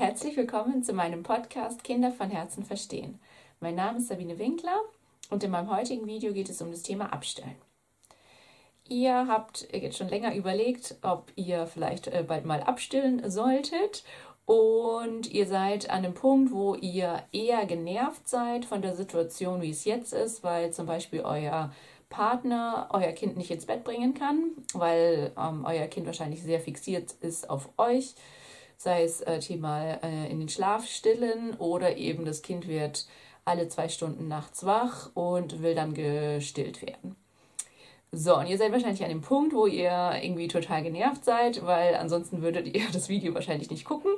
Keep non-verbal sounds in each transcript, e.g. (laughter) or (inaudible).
Herzlich willkommen zu meinem Podcast Kinder von Herzen verstehen. Mein Name ist Sabine Winkler und in meinem heutigen Video geht es um das Thema Abstellen. Ihr habt jetzt schon länger überlegt, ob ihr vielleicht äh, bald mal abstillen solltet und ihr seid an einem Punkt, wo ihr eher genervt seid von der Situation, wie es jetzt ist, weil zum Beispiel euer Partner euer Kind nicht ins Bett bringen kann, weil ähm, euer Kind wahrscheinlich sehr fixiert ist auf euch, sei es äh, Thema äh, in den Schlaf stillen oder eben das Kind wird alle zwei Stunden nachts wach und will dann gestillt werden. So, und ihr seid wahrscheinlich an dem Punkt, wo ihr irgendwie total genervt seid, weil ansonsten würdet ihr (laughs) das Video wahrscheinlich nicht gucken.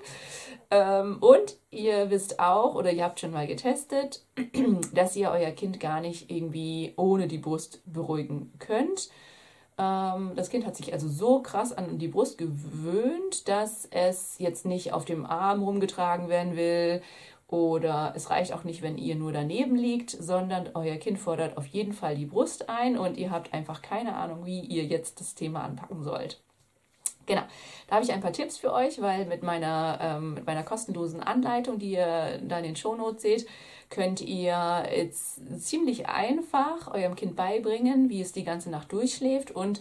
Ähm, und ihr wisst auch, oder ihr habt schon mal getestet, (clears throat) dass ihr euer Kind gar nicht irgendwie ohne die Brust beruhigen könnt. Ähm, das Kind hat sich also so krass an die Brust gewöhnt, dass es jetzt nicht auf dem Arm rumgetragen werden will oder es reicht auch nicht, wenn ihr nur daneben liegt, sondern euer Kind fordert auf jeden Fall die Brust ein und ihr habt einfach keine Ahnung, wie ihr jetzt das Thema anpacken sollt. Genau, da habe ich ein paar Tipps für euch, weil mit meiner, ähm, mit meiner kostenlosen Anleitung, die ihr da in den Shownotes seht, könnt ihr jetzt ziemlich einfach eurem Kind beibringen, wie es die ganze Nacht durchschläft und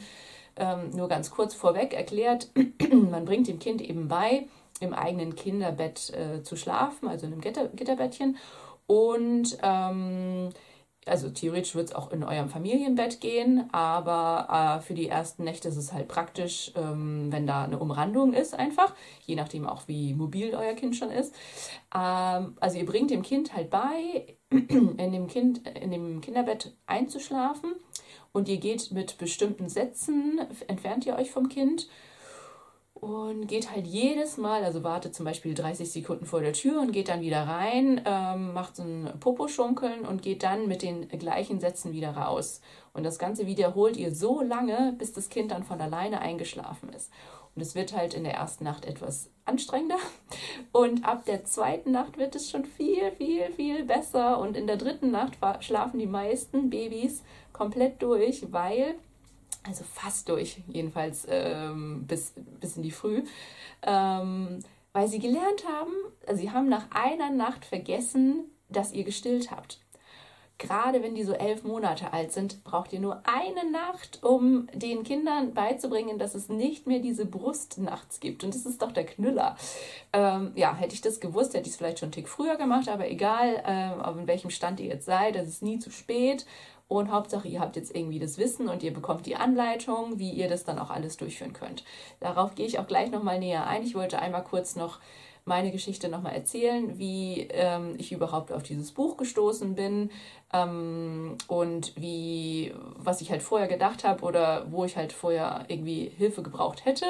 ähm, nur ganz kurz vorweg erklärt, (clears throat) man bringt dem Kind eben bei, im eigenen Kinderbett äh, zu schlafen, also in einem Gitter Gitterbettchen. Und ähm, also theoretisch wird es auch in eurem Familienbett gehen, aber äh, für die ersten Nächte ist es halt praktisch, ähm, wenn da eine Umrandung ist, einfach, je nachdem auch wie mobil euer Kind schon ist. Ähm, also ihr bringt dem Kind halt bei, in dem, kind, in dem Kinderbett einzuschlafen und ihr geht mit bestimmten Sätzen, entfernt ihr euch vom Kind und geht halt jedes Mal, also wartet zum Beispiel 30 Sekunden vor der Tür und geht dann wieder rein, ähm, macht so ein Poposchunkeln und geht dann mit den gleichen Sätzen wieder raus. Und das Ganze wiederholt ihr so lange, bis das Kind dann von alleine eingeschlafen ist. Und es wird halt in der ersten Nacht etwas anstrengender. Und ab der zweiten Nacht wird es schon viel, viel, viel besser. Und in der dritten Nacht schlafen die meisten Babys komplett durch, weil also fast durch, jedenfalls ähm, bis, bis in die Früh, ähm, weil sie gelernt haben, also sie haben nach einer Nacht vergessen, dass ihr gestillt habt. Gerade wenn die so elf Monate alt sind, braucht ihr nur eine Nacht, um den Kindern beizubringen, dass es nicht mehr diese Brust nachts gibt. Und das ist doch der Knüller. Ähm, ja, hätte ich das gewusst, hätte ich es vielleicht schon einen Tick früher gemacht, aber egal, ähm, in welchem Stand ihr jetzt seid, es ist nie zu spät. Und Hauptsache, ihr habt jetzt irgendwie das Wissen und ihr bekommt die Anleitung, wie ihr das dann auch alles durchführen könnt. Darauf gehe ich auch gleich nochmal näher ein. Ich wollte einmal kurz noch meine Geschichte nochmal erzählen, wie ähm, ich überhaupt auf dieses Buch gestoßen bin ähm, und wie, was ich halt vorher gedacht habe oder wo ich halt vorher irgendwie Hilfe gebraucht hätte.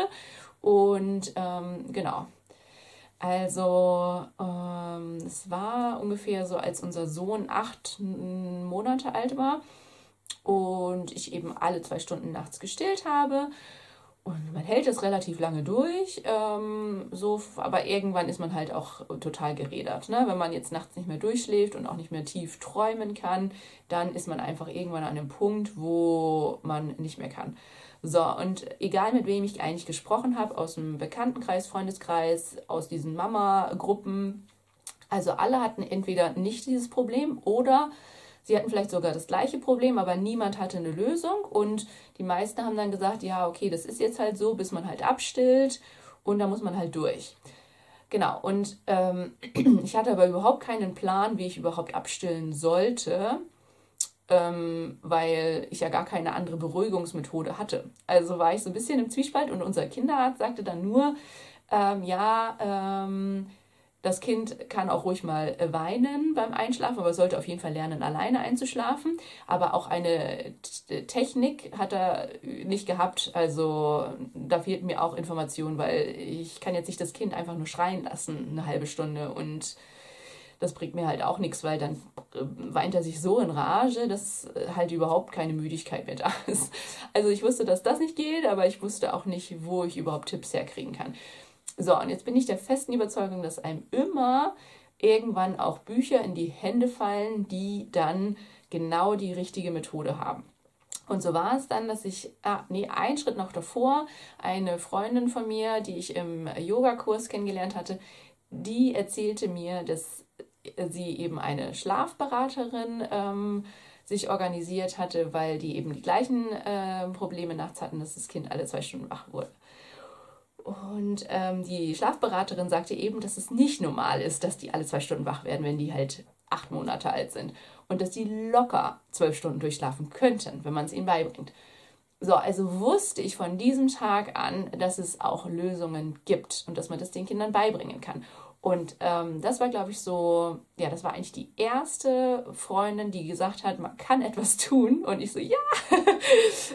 Und ähm, genau, also ähm, es war ungefähr so, als unser Sohn acht Monate alt war und ich eben alle zwei Stunden nachts gestillt habe. Und man hält es relativ lange durch, ähm, so, aber irgendwann ist man halt auch total gerädert. Ne? Wenn man jetzt nachts nicht mehr durchschläft und auch nicht mehr tief träumen kann, dann ist man einfach irgendwann an einem Punkt, wo man nicht mehr kann. So, und egal mit wem ich eigentlich gesprochen habe, aus dem Bekanntenkreis, Freundeskreis, aus diesen Mama-Gruppen, also alle hatten entweder nicht dieses Problem oder sie hatten vielleicht sogar das gleiche Problem, aber niemand hatte eine Lösung. Und die meisten haben dann gesagt, ja, okay, das ist jetzt halt so, bis man halt abstillt und da muss man halt durch. Genau, und ähm, (clears throat) ich hatte aber überhaupt keinen Plan, wie ich überhaupt abstillen sollte ähm, weil ich ja gar keine andere Beruhigungsmethode hatte. Also war ich so ein bisschen im Zwiespalt und unser Kinderarzt sagte dann nur, ähm, ja, ähm, das Kind kann auch ruhig mal weinen beim Einschlafen, aber sollte auf jeden Fall lernen, alleine einzuschlafen. Aber auch eine Technik hat er nicht gehabt. Also da fehlt mir auch Information, weil ich kann jetzt nicht das Kind einfach nur schreien lassen, eine halbe Stunde und das bringt mir halt auch nichts, weil dann äh, weint er sich so in Rage, dass äh, halt überhaupt keine Müdigkeit mehr da ist. Also ich wusste, dass das nicht geht, aber ich wusste auch nicht, wo ich überhaupt Tipps herkriegen kann. So, und jetzt bin ich der festen Überzeugung, dass einem immer irgendwann auch Bücher in die Hände fallen, die dann genau die richtige Methode haben. Und so war es dann, dass ich, ah, nee, einen Schritt noch davor, eine Freundin von mir, die ich im Yogakurs kennengelernt hatte, die erzählte mir, dass sie eben eine Schlafberaterin ähm, sich organisiert hatte, weil die eben die gleichen äh, Probleme nachts hatten, dass das Kind alle zwei Stunden wach wurde. Und ähm, die Schlafberaterin sagte eben, dass es nicht normal ist, dass die alle zwei Stunden wach werden, wenn die halt acht Monate alt sind. Und dass die locker zwölf Stunden durchschlafen könnten, wenn man es ihnen beibringt. So, also wusste ich von diesem Tag an, dass es auch Lösungen gibt und dass man das den Kindern beibringen kann. Und ähm, das war, glaube ich, so, ja, das war eigentlich die erste Freundin, die gesagt hat, man kann etwas tun. Und ich so, ja, (laughs)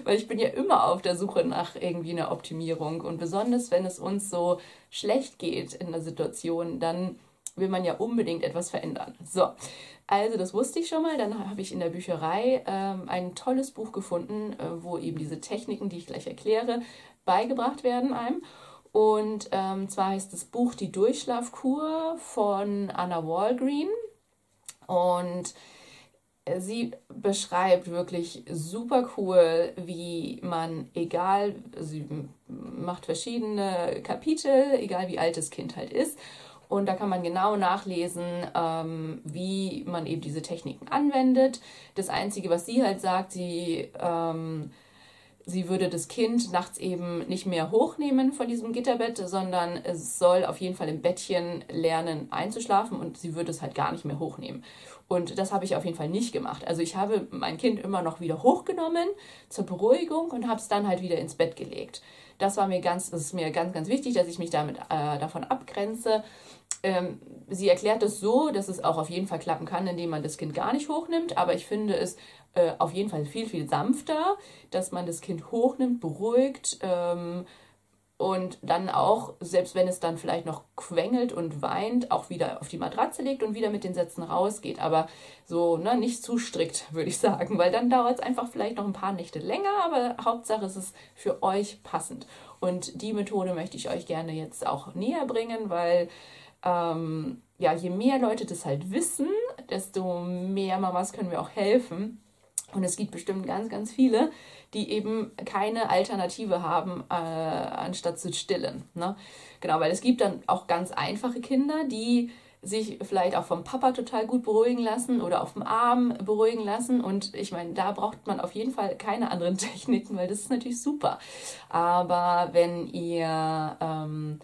weil ich bin ja immer auf der Suche nach irgendwie einer Optimierung. Und besonders, wenn es uns so schlecht geht in der Situation, dann will man ja unbedingt etwas verändern. So, also das wusste ich schon mal. Dann habe ich in der Bücherei ähm, ein tolles Buch gefunden, äh, wo eben diese Techniken, die ich gleich erkläre, beigebracht werden einem. Und ähm, zwar heißt das Buch Die Durchschlafkur von Anna Walgreen. Und sie beschreibt wirklich super cool, wie man, egal, sie macht verschiedene Kapitel, egal wie alt das Kind halt ist. Und da kann man genau nachlesen, ähm, wie man eben diese Techniken anwendet. Das Einzige, was sie halt sagt, sie ähm, sie würde das Kind nachts eben nicht mehr hochnehmen von diesem Gitterbett, sondern es soll auf jeden Fall im Bettchen lernen einzuschlafen und sie würde es halt gar nicht mehr hochnehmen. Und das habe ich auf jeden Fall nicht gemacht. Also ich habe mein Kind immer noch wieder hochgenommen zur Beruhigung und habe es dann halt wieder ins Bett gelegt. Das war mir ganz, das ist mir ganz, ganz wichtig, dass ich mich damit äh, davon abgrenze. Ähm, sie erklärt es so, dass es auch auf jeden Fall klappen kann, indem man das Kind gar nicht hochnimmt. Aber ich finde es äh, auf jeden Fall viel, viel sanfter, dass man das Kind hochnimmt, beruhigt ähm, und dann auch, selbst wenn es dann vielleicht noch quengelt und weint, auch wieder auf die Matratze legt und wieder mit den Sätzen rausgeht. Aber so ne, nicht zu strikt, (laughs) würde ich sagen, weil dann dauert es einfach vielleicht noch ein paar Nächte länger, aber Hauptsache es ist für euch passend. Und die Methode möchte ich euch gerne jetzt auch näher bringen, weil ähm, ja, je mehr Leute das halt wissen, desto mehr Mamas können wir auch helfen. Und es gibt bestimmt ganz, ganz viele, die eben keine Alternative haben, äh, anstatt zu stillen. Ne? Genau, weil es gibt dann auch ganz einfache Kinder, die sich vielleicht auch vom Papa total gut beruhigen lassen oder auf dem Arm beruhigen lassen. Und ich meine, da braucht man auf jeden Fall keine anderen (laughs) Techniken, weil das ist natürlich super. Aber wenn ihr ähm,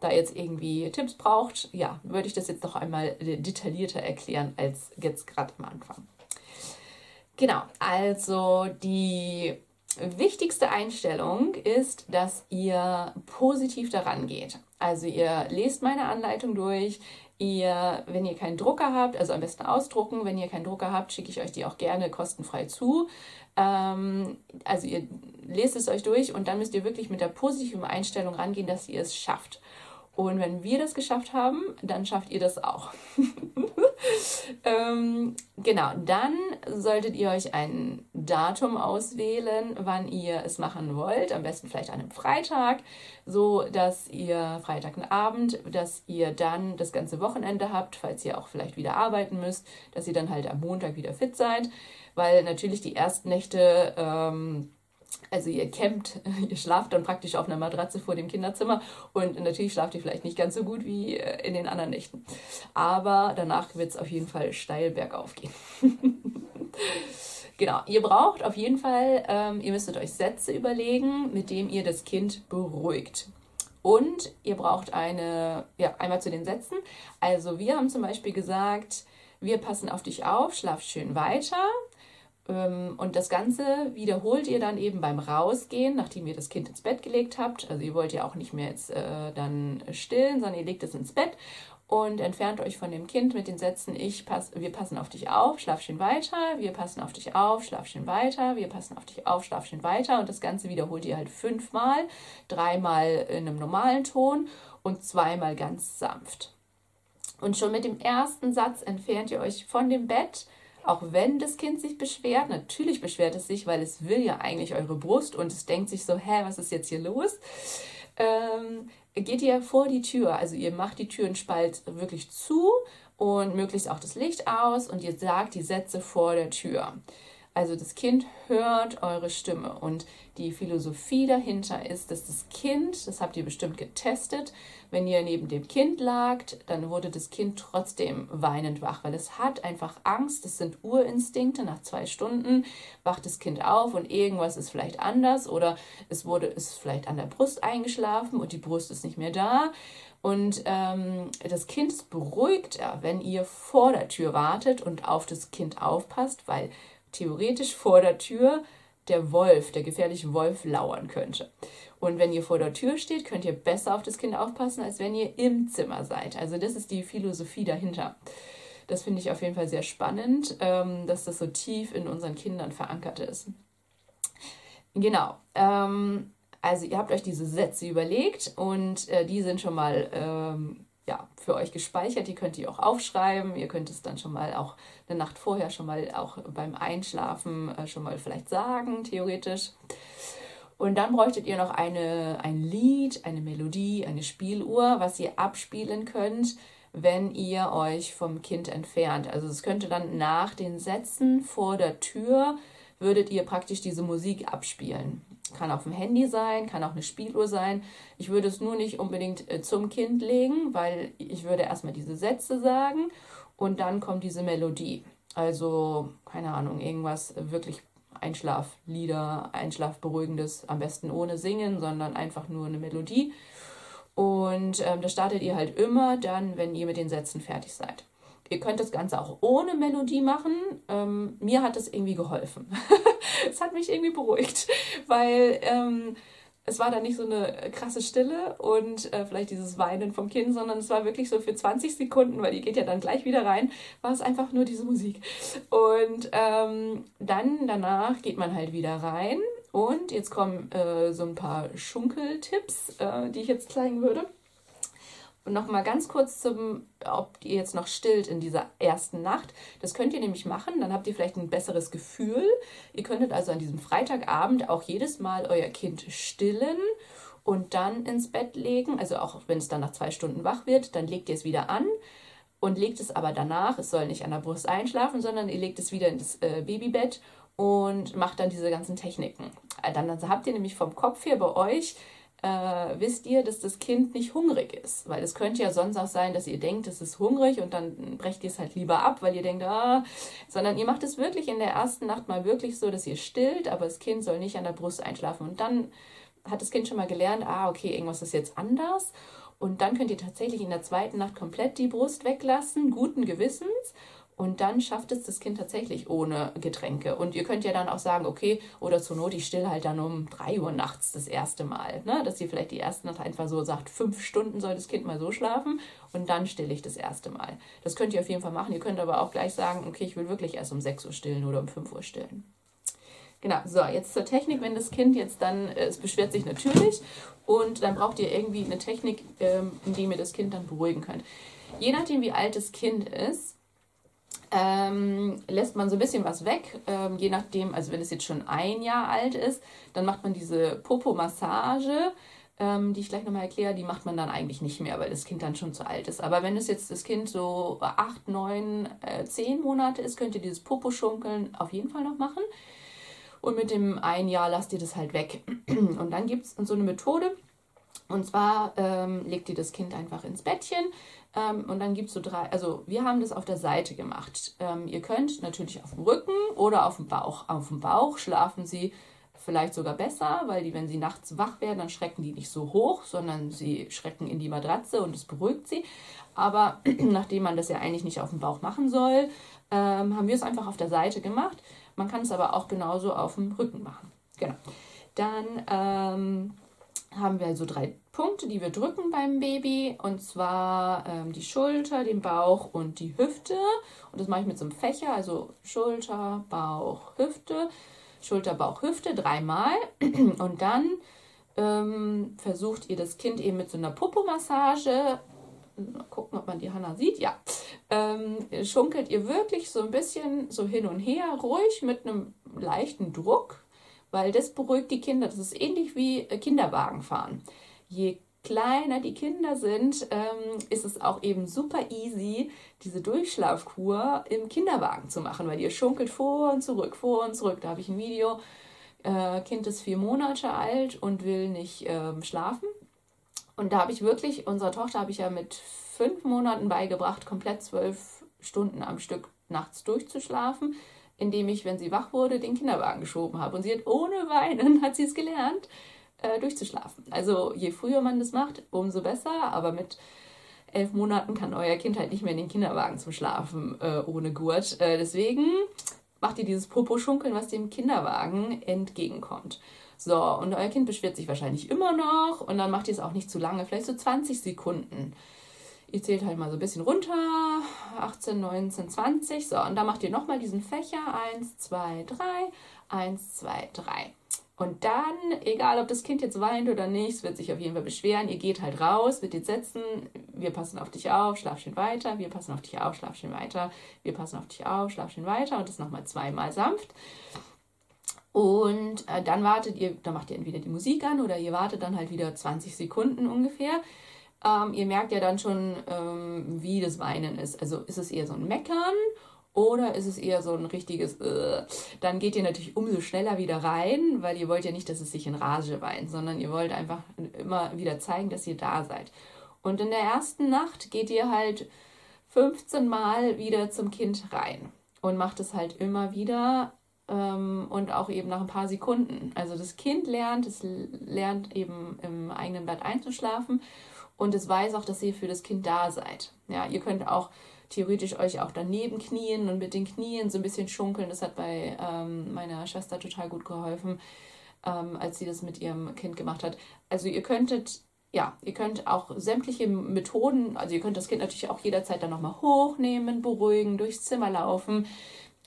da jetzt irgendwie Tipps braucht, ja, würde ich das jetzt noch einmal detaillierter erklären als jetzt gerade am Anfang. Genau, also die wichtigste Einstellung ist, dass ihr positiv daran geht. Also ihr lest meine Anleitung durch. Ihr, wenn ihr keinen Drucker habt, also am besten ausdrucken. Wenn ihr keinen Drucker habt, schicke ich euch die auch gerne kostenfrei zu. Ähm, also ihr lest es euch durch und dann müsst ihr wirklich mit der positiven Einstellung rangehen, dass ihr es schafft. Und wenn wir das geschafft haben, dann schafft ihr das auch. (laughs) ähm, genau, dann solltet ihr euch ein Datum auswählen, wann ihr es machen wollt. Am besten vielleicht an einem Freitag, so dass ihr Freitagabend, dass ihr dann das ganze Wochenende habt, falls ihr auch vielleicht wieder arbeiten müsst, dass ihr dann halt am Montag wieder fit seid. Weil natürlich die ersten Nächte. Ähm, also ihr campt, (laughs) ihr schlaft dann praktisch auf einer Matratze vor dem Kinderzimmer und natürlich schlaft ihr vielleicht nicht ganz so gut wie äh, in den anderen Nächten. Aber danach wird es auf jeden Fall steil bergauf gehen. (laughs) genau, ihr braucht auf jeden Fall, ähm, ihr müsstet euch Sätze überlegen, mit denen ihr das Kind beruhigt. Und ihr braucht eine, ja, einmal zu den Sätzen. Also wir haben zum Beispiel gesagt, wir passen auf dich auf, schlaf schön weiter. Ähm, und das Ganze wiederholt ihr dann eben beim Rausgehen, nachdem ihr das Kind ins Bett gelegt habt. Also ihr wollt ja auch nicht mehr jetzt äh, dann stillen, sondern ihr legt es ins Bett und entfernt euch von dem Kind mit den Sätzen, ich pass, wir passen auf dich auf, schlaf schön weiter, wir passen auf dich auf, schlaf schön weiter, wir passen auf dich auf, schlaf schön weiter. Und das Ganze wiederholt ihr halt fünfmal, dreimal in einem normalen Ton und zweimal ganz sanft. Und schon mit dem ersten Satz entfernt ihr euch von dem Bett, auch wenn das Kind sich beschwert, natürlich beschwert es sich, weil es will ja eigentlich eure Brust und es denkt sich so, hä, was ist jetzt hier los? Ähm, geht ihr vor die Tür, also ihr macht die Türenspalt wirklich zu und möglichst auch das Licht aus und ihr sagt die Sätze vor der Tür. Also das Kind hört eure Stimme und die Philosophie dahinter ist, dass das Kind, das habt ihr bestimmt getestet, wenn ihr neben dem Kind lagt, dann wurde das Kind trotzdem weinend wach, weil es hat einfach Angst, das sind Urinstinkte, nach zwei Stunden wacht das Kind auf und irgendwas ist vielleicht anders oder es wurde, ist vielleicht an der Brust eingeschlafen und die Brust ist nicht mehr da. Und ähm, das Kind ist beruhigter, wenn ihr vor der Tür wartet und auf das Kind aufpasst, weil theoretisch vor der Tür der Wolf, der gefährliche Wolf, lauern könnte. Und wenn ihr vor der Tür steht, könnt ihr besser auf das Kind aufpassen, als wenn ihr im Zimmer seid. Also das ist die Philosophie dahinter. Das finde ich auf jeden Fall sehr spannend, ähm, dass das so tief in unseren Kindern verankert ist. Genau. Ähm, also ihr habt euch diese Sätze überlegt und äh, die sind schon mal ähm, ja, für euch gespeichert. Die könnt ihr auch aufschreiben. Ihr könnt es dann schon mal auch eine Nacht vorher schon mal auch beim Einschlafen äh, schon mal vielleicht sagen, theoretisch. Und dann bräuchtet ihr noch eine, ein Lied, eine Melodie, eine Spieluhr, was ihr abspielen könnt, wenn ihr euch vom Kind entfernt. Also es könnte dann nach den Sätzen vor der Tür, würdet ihr praktisch diese Musik abspielen. Kann auf dem Handy sein, kann auch eine Spieluhr sein. Ich würde es nur nicht unbedingt äh, zum Kind legen, weil ich würde erstmal diese Sätze sagen und dann kommt diese Melodie. Also, keine Ahnung, irgendwas wirklich Einschlaflieder, Einschlafberuhigendes, am besten ohne Singen, sondern einfach nur eine Melodie. Und ähm, das startet ihr halt immer dann, wenn ihr mit den Sätzen fertig seid. Ihr könnt das Ganze auch ohne Melodie machen. Ähm, mir hat das irgendwie geholfen. (laughs) es hat mich irgendwie beruhigt, weil ähm, es war dann nicht so eine krasse Stille und äh, vielleicht dieses Weinen vom Kind, sondern es war wirklich so für 20 Sekunden, weil die geht ja dann gleich wieder rein, war es einfach nur diese Musik. Und ähm, dann danach geht man halt wieder rein und jetzt kommen äh, so ein paar Schunkeltipps, äh, die ich jetzt zeigen würde. Und nochmal ganz kurz zum, ob ihr jetzt noch stillt in dieser ersten Nacht. Das könnt ihr nämlich machen, dann habt ihr vielleicht ein besseres Gefühl. Ihr könntet also an diesem Freitagabend auch jedes Mal euer Kind stillen und dann ins Bett legen. Also auch wenn es dann nach zwei Stunden wach wird, dann legt ihr es wieder an und legt es aber danach. Es soll nicht an der Brust einschlafen, sondern ihr legt es wieder ins äh, Babybett und macht dann diese ganzen Techniken. Dann, dann habt ihr nämlich vom Kopf her bei euch äh, wisst ihr, dass das Kind nicht hungrig ist. Weil es könnte ja sonst auch sein, dass ihr denkt, es ist hungrig und dann brecht ihr es halt lieber ab, weil ihr denkt, ah, sondern ihr macht es wirklich in der ersten Nacht mal wirklich so, dass ihr stillt, aber das Kind soll nicht an der Brust einschlafen. Und dann hat das Kind schon mal gelernt, ah, okay, irgendwas ist jetzt anders. Und dann könnt ihr tatsächlich in der zweiten Nacht komplett die Brust weglassen, guten Gewissens. Und dann schafft es das Kind tatsächlich ohne Getränke. Und ihr könnt ja dann auch sagen, okay, oder zur Not, ich still halt dann um 3 Uhr nachts das erste Mal. Ne? Dass ihr vielleicht die erste Nacht einfach so sagt, fünf Stunden soll das Kind mal so schlafen und dann stille ich das erste Mal. Das könnt ihr auf jeden Fall machen. Ihr könnt aber auch gleich sagen, okay, ich will wirklich erst um 6 Uhr stillen oder um 5 Uhr stillen. Genau, so, jetzt zur Technik, wenn das Kind jetzt dann, äh, es beschwert sich natürlich und dann braucht ihr irgendwie eine Technik, ähm, in dem ihr das Kind dann beruhigen könnt. Je nachdem, wie alt das Kind ist, ähm, lässt man so ein bisschen was weg, ähm, je nachdem, also wenn es jetzt schon ein Jahr alt ist, dann macht man diese Popo-Massage, ähm, die ich gleich nochmal erkläre, die macht man dann eigentlich nicht mehr, weil das Kind dann schon zu alt ist. Aber wenn es jetzt das Kind so acht, neun, äh, zehn Monate ist, könnt ihr dieses Popo-Schunkeln auf jeden Fall noch machen. Und mit dem ein Jahr lasst ihr das halt weg. (clears throat) Und dann gibt es so eine Methode, und zwar ähm, legt ihr das Kind einfach ins Bettchen, ähm, und dann gibt es so drei, also wir haben das auf der Seite gemacht. Ähm, ihr könnt natürlich auf dem Rücken oder auf dem Bauch. Auf dem Bauch schlafen sie vielleicht sogar besser, weil die, wenn sie nachts wach werden, dann schrecken die nicht so hoch, sondern sie schrecken in die Matratze und es beruhigt sie. Aber (clears throat) nachdem man das ja eigentlich nicht auf dem Bauch machen soll, ähm, haben wir es einfach auf der Seite gemacht. Man kann es aber auch genauso auf dem Rücken machen. Genau. Dann ähm, haben wir also drei Punkte, die wir drücken beim Baby. Und zwar ähm, die Schulter, den Bauch und die Hüfte. Und das mache ich mit so einem Fächer, also Schulter, Bauch, Hüfte. Schulter, Bauch, Hüfte dreimal. (clears throat) Und dann ähm, versucht ihr das Kind eben mit so einer Popo-Massage gucken, ob man die Hanna sieht. Ja. Ähm, schunkelt ihr wirklich so ein bisschen so hin und her, ruhig mit einem leichten Druck weil das beruhigt die Kinder. Das ist ähnlich wie äh, Kinderwagen fahren. Je kleiner die Kinder sind, ähm, ist es auch eben super easy, diese Durchschlafkur im Kinderwagen zu machen, weil ihr schunkelt vor und zurück, vor und zurück. Da habe ich ein Video. Äh, kind ist vier Monate alt und will nicht ähm, schlafen. Und da habe ich wirklich, unserer Tochter habe ich ja mit fünf Monaten beigebracht, komplett zwölf Stunden am Stück nachts durchzuschlafen, indem ich, wenn sie wach wurde, den Kinderwagen geschoben habe. Und sie hat ohne Weinen, (laughs) hat sie es gelernt äh, durchzuschlafen. Also je früher man das macht, umso besser. Aber mit elf Monaten kann euer Kind halt nicht mehr in den Kinderwagen zum Schlafen äh, ohne Gurt. Äh, deswegen macht ihr dieses Popo-Schunkeln, was dem Kinderwagen entgegenkommt. So, und euer Kind beschwert sich wahrscheinlich immer noch und dann macht ihr es auch nicht zu lange, vielleicht so 20 Sekunden. Ihr zählt halt mal so ein bisschen runter, 18, 19, 20. So, und dann macht ihr nochmal diesen Fächer, 1, 2, 3, 1, 2, 3. Und dann, egal ob das Kind jetzt weint oder nicht, es wird sich auf jeden Fall beschweren. Ihr geht halt raus, wird jetzt setzen, wir passen auf dich auf, schlaf schön weiter, wir passen auf dich auf, schlaf schön weiter, wir passen auf dich auf, schlaf schön weiter und das nochmal zweimal sanft. Und äh, dann wartet ihr, dann macht ihr entweder die Musik an oder ihr wartet dann halt wieder 20 Sekunden ungefähr. Ähm, ihr merkt ja dann schon, ähm, wie das Weinen ist. Also ist es eher so ein Meckern oder ist es eher so ein richtiges, äh, dann geht ihr natürlich umso schneller wieder rein, weil ihr wollt ja nicht, dass es sich in Rage weint, sondern ihr wollt einfach immer wieder zeigen, dass ihr da seid. Und in der ersten Nacht geht ihr halt 15 Mal wieder zum Kind rein und macht es halt immer wieder ähm, und auch eben nach ein paar Sekunden. Also das Kind lernt, es lernt eben im eigenen Bett einzuschlafen und es weiß auch, dass ihr für das Kind da seid. Ja, ihr könnt auch theoretisch euch auch daneben knien und mit den Knien so ein bisschen schunkeln. Das hat bei ähm, meiner Schwester total gut geholfen, ähm, als sie das mit ihrem Kind gemacht hat. Also ihr könntet, ja, ihr könnt auch sämtliche Methoden, also ihr könnt das Kind natürlich auch jederzeit dann nochmal hochnehmen, beruhigen, durchs Zimmer laufen.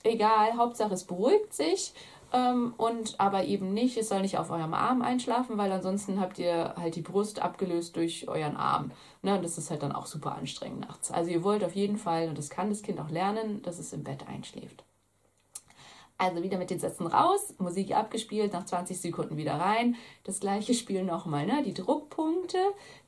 Egal, Hauptsache es beruhigt sich ähm, und aber eben nicht, es soll nicht auf eurem Arm einschlafen, weil ansonsten habt ihr halt die Brust abgelöst durch euren Arm. Ne? Und das ist halt dann auch super anstrengend nachts. Also ihr wollt auf jeden Fall, und das kann das Kind auch lernen, dass es im Bett einschläft. Also wieder mit den Sätzen raus, Musik abgespielt, nach 20 Sekunden wieder rein. Das gleiche Spiel nochmal, ne? Die Druckpunkte,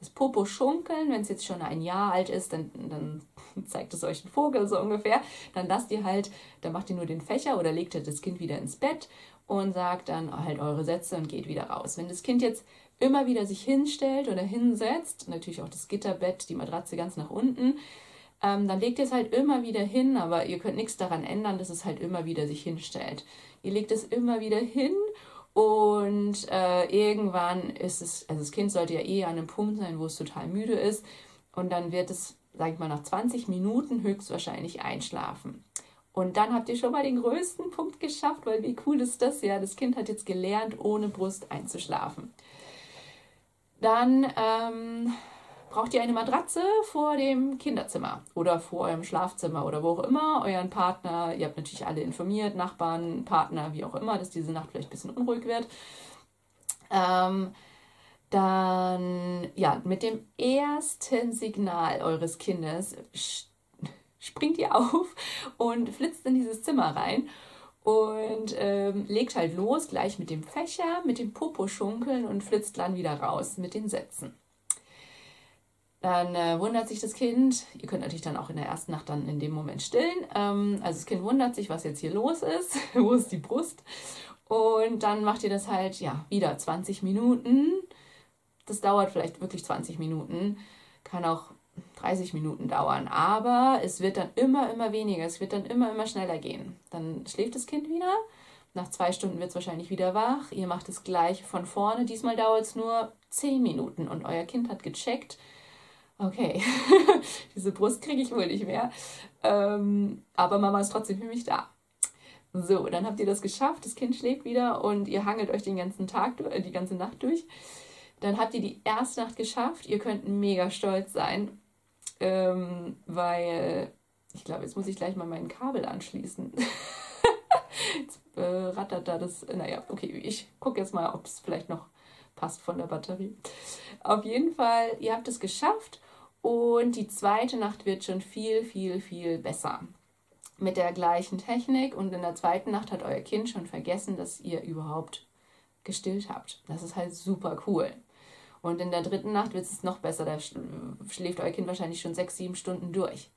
das Popo schunkeln, wenn es jetzt schon ein Jahr alt ist, dann, dann (laughs) zeigt es euch einen Vogel so ungefähr. Dann lasst ihr halt, dann macht ihr nur den Fächer oder legt ihr das Kind wieder ins Bett und sagt dann halt eure Sätze und geht wieder raus. Wenn das Kind jetzt immer wieder sich hinstellt oder hinsetzt, natürlich auch das Gitterbett, die Matratze ganz nach unten, ähm, dann legt ihr es halt immer wieder hin, aber ihr könnt nichts daran ändern, dass es halt immer wieder sich hinstellt. Ihr legt es immer wieder hin und äh, irgendwann ist es, also das Kind sollte ja eh an einem Punkt sein, wo es total müde ist und dann wird es, sag ich mal, nach 20 Minuten höchstwahrscheinlich einschlafen. Und dann habt ihr schon mal den größten Punkt geschafft, weil wie cool ist das ja? Das Kind hat jetzt gelernt, ohne Brust einzuschlafen. Dann ähm, braucht ihr eine Matratze vor dem Kinderzimmer oder vor eurem Schlafzimmer oder wo auch immer. Euren Partner, ihr habt natürlich alle informiert, Nachbarn, Partner, wie auch immer, dass diese Nacht vielleicht ein bisschen unruhig wird. Ähm, dann, ja, mit dem ersten Signal eures Kindes springt ihr auf und flitzt in dieses Zimmer rein und ähm, legt halt los, gleich mit dem Fächer, mit dem Popo-Schunkeln und flitzt dann wieder raus mit den Sätzen. Dann äh, wundert sich das Kind. Ihr könnt natürlich dann auch in der ersten Nacht dann in dem Moment stillen. Ähm, also das Kind wundert sich, was jetzt hier los ist. (laughs) Wo ist die Brust? Und dann macht ihr das halt, ja, wieder 20 Minuten. Das dauert vielleicht wirklich 20 Minuten. Kann auch 30 Minuten dauern. Aber es wird dann immer, immer weniger. Es wird dann immer, immer schneller gehen. Dann schläft das Kind wieder. Nach zwei Stunden wird es wahrscheinlich wieder wach. Ihr macht es gleich von vorne. Diesmal dauert es nur 10 Minuten. Und euer Kind hat gecheckt, okay, (laughs) diese Brust kriege ich wohl nicht mehr. Ähm, aber Mama ist trotzdem für mich da. So, dann habt ihr das geschafft, das Kind schläft wieder und ihr hangelt euch den ganzen Tag, äh, die ganze Nacht durch. Dann habt ihr die erste Nacht geschafft. Ihr könnt mega stolz sein, ähm, weil ich glaube, jetzt muss ich gleich mal mein Kabel anschließen. (laughs) jetzt äh, rattert da das. Naja, okay, ich gucke jetzt mal, ob es vielleicht noch passt von der Batterie. Auf jeden Fall, ihr habt es geschafft und die zweite Nacht wird schon viel, viel, viel besser. Mit der gleichen Technik und in der zweiten Nacht hat euer Kind schon vergessen, dass ihr überhaupt gestillt habt. Das ist halt super cool. Und in der dritten Nacht wird es noch besser. Da schläft euer Kind wahrscheinlich schon sechs, sieben Stunden durch.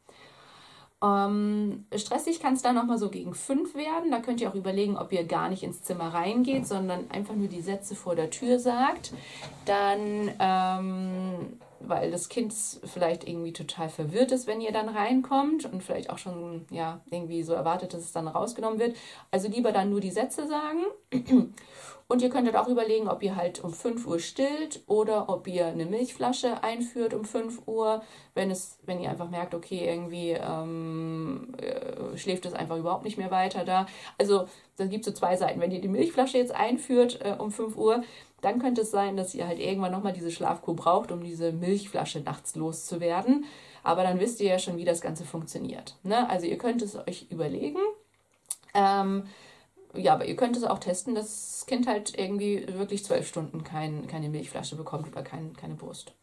Ähm, stressig kann es dann nochmal so gegen fünf werden. Da könnt ihr auch überlegen, ob ihr gar nicht ins Zimmer reingeht, sondern einfach nur die Sätze vor der Tür sagt. Dann, ähm, weil das Kind vielleicht irgendwie total verwirrt ist, wenn ihr dann reinkommt und vielleicht auch schon ja, irgendwie so erwartet, dass es dann rausgenommen wird. Also lieber dann nur die Sätze sagen. Und ihr könntet auch überlegen, ob ihr halt um 5 Uhr stillt oder ob ihr eine Milchflasche einführt um 5 Uhr, wenn, es, wenn ihr einfach merkt, okay, irgendwie ähm, äh, schläft es einfach überhaupt nicht mehr weiter da. Also da gibt es so zwei Seiten. Wenn ihr die Milchflasche jetzt einführt äh, um 5 Uhr, dann könnte es sein, dass ihr halt irgendwann nochmal diese Schlafkur braucht, um diese Milchflasche nachts loszuwerden. Aber dann wisst ihr ja schon, wie das Ganze funktioniert. Ne? Also ihr könnt es euch überlegen. Ähm, ja, aber ihr könnt es auch testen, dass das Kind halt irgendwie wirklich zwölf Stunden kein, keine Milchflasche bekommt oder kein, keine Brust.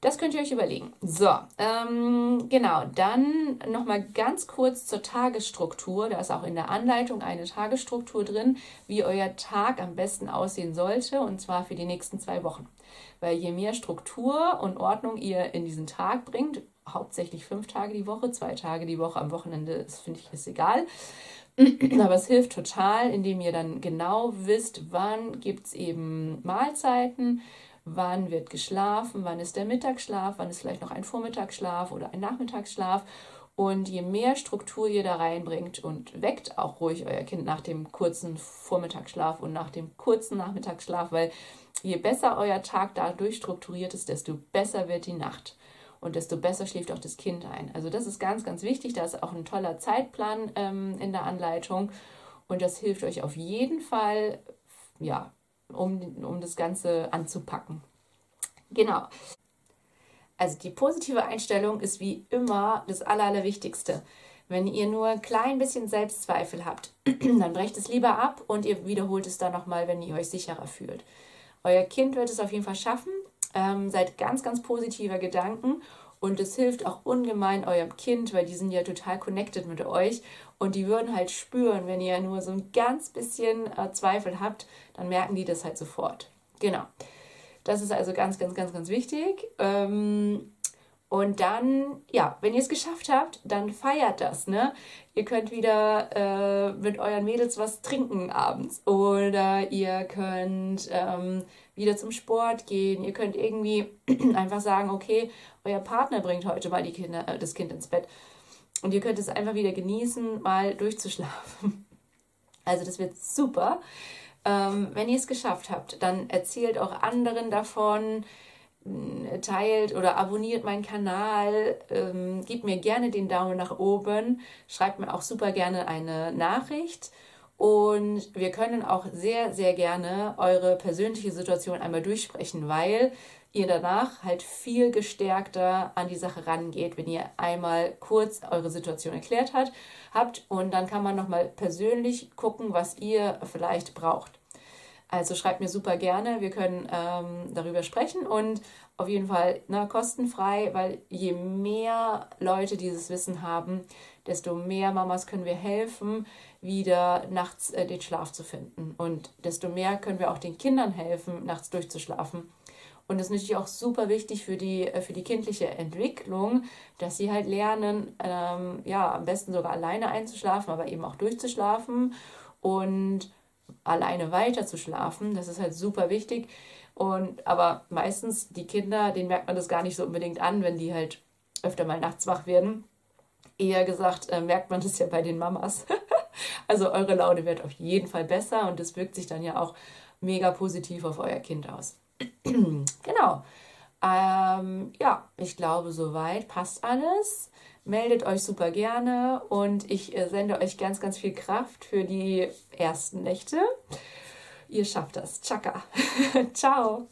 Das könnt ihr euch überlegen. So, ähm, genau, dann nochmal ganz kurz zur Tagesstruktur. Da ist auch in der Anleitung eine Tagesstruktur drin, wie euer Tag am besten aussehen sollte, und zwar für die nächsten zwei Wochen. Weil je mehr Struktur und Ordnung ihr in diesen Tag bringt, hauptsächlich fünf Tage die Woche, zwei Tage die Woche am Wochenende, das finde ich ist egal, Aber es hilft total, indem ihr dann genau wisst, wann gibt es eben Mahlzeiten, wann wird geschlafen, wann ist der Mittagsschlaf, wann ist vielleicht noch ein Vormittagsschlaf oder ein Nachmittagsschlaf. Und je mehr Struktur ihr da reinbringt und weckt auch ruhig euer Kind nach dem kurzen Vormittagsschlaf und nach dem kurzen Nachmittagsschlaf, weil je besser euer Tag dadurch strukturiert ist, desto besser wird die Nacht und desto besser schläft auch das Kind ein. Also das ist ganz, ganz wichtig. Da ist auch ein toller Zeitplan ähm, in der Anleitung und das hilft euch auf jeden Fall, ja, um, um das Ganze anzupacken. Genau. Also die positive Einstellung ist wie immer das Aller, Allerwichtigste. Wenn ihr nur ein klein bisschen Selbstzweifel habt, (clears throat) dann brecht es lieber ab und ihr wiederholt es dann nochmal, wenn ihr euch sicherer fühlt. Euer Kind wird es auf jeden Fall schaffen ähm, seid ganz, ganz positiver Gedanken und es hilft auch ungemein eurem Kind, weil die sind ja total connected mit euch und die würden halt spüren, wenn ihr nur so ein ganz bisschen äh, Zweifel habt, dann merken die das halt sofort. Genau. Das ist also ganz, ganz, ganz, ganz wichtig. Ähm, und dann, ja, wenn ihr es geschafft habt, dann feiert das, ne? Ihr könnt wieder äh, mit euren Mädels was trinken abends oder ihr könnt ähm, wieder zum Sport gehen. Ihr könnt irgendwie (clears throat) einfach sagen, okay, euer Partner bringt heute mal die Kinder, äh, das Kind ins Bett. Und ihr könnt es einfach wieder genießen, mal durchzuschlafen. (laughs) Also das wird super. Ähm, wenn ihr es geschafft habt, dann erzählt auch anderen davon, teilt oder abonniert meinen Kanal, ähm, gebt mir gerne den Daumen nach oben, schreibt mir auch super gerne eine Nachricht und wir können auch sehr, sehr gerne eure persönliche Situation einmal durchsprechen, weil ihr danach halt viel gestärkter an die Sache rangeht, wenn ihr einmal kurz eure Situation erklärt hat, habt und dann kann man nochmal persönlich gucken, was ihr vielleicht braucht. Also schreibt mir super gerne, wir können ähm, darüber sprechen und auf jeden Fall ne, kostenfrei, weil je mehr Leute dieses Wissen haben, desto mehr Mamas können wir helfen, wieder nachts äh, den Schlaf zu finden. Und desto mehr können wir auch den Kindern helfen, nachts durchzuschlafen. Und das ist natürlich auch super wichtig für die, äh, für die kindliche Entwicklung, dass sie halt lernen, ähm, ja, am besten sogar alleine einzuschlafen, aber eben auch durchzuschlafen und alleine weiter zu schlafen. Das ist halt super wichtig. Und aber meistens die Kinder, denen merkt man das gar nicht so unbedingt an, wenn die halt öfter mal nachts wach werden. Eher gesagt, äh, merkt man das ja bei den Mamas. (laughs) also eure Laune wird auf jeden Fall besser und das wirkt sich dann ja auch mega positiv auf euer Kind aus. (clears throat) genau. Ähm, ja, ich glaube, soweit passt alles. Meldet euch super gerne und ich äh, sende euch ganz, ganz viel Kraft für die ersten Nächte. Ihr schafft das. Chaka. (laughs) Ciao.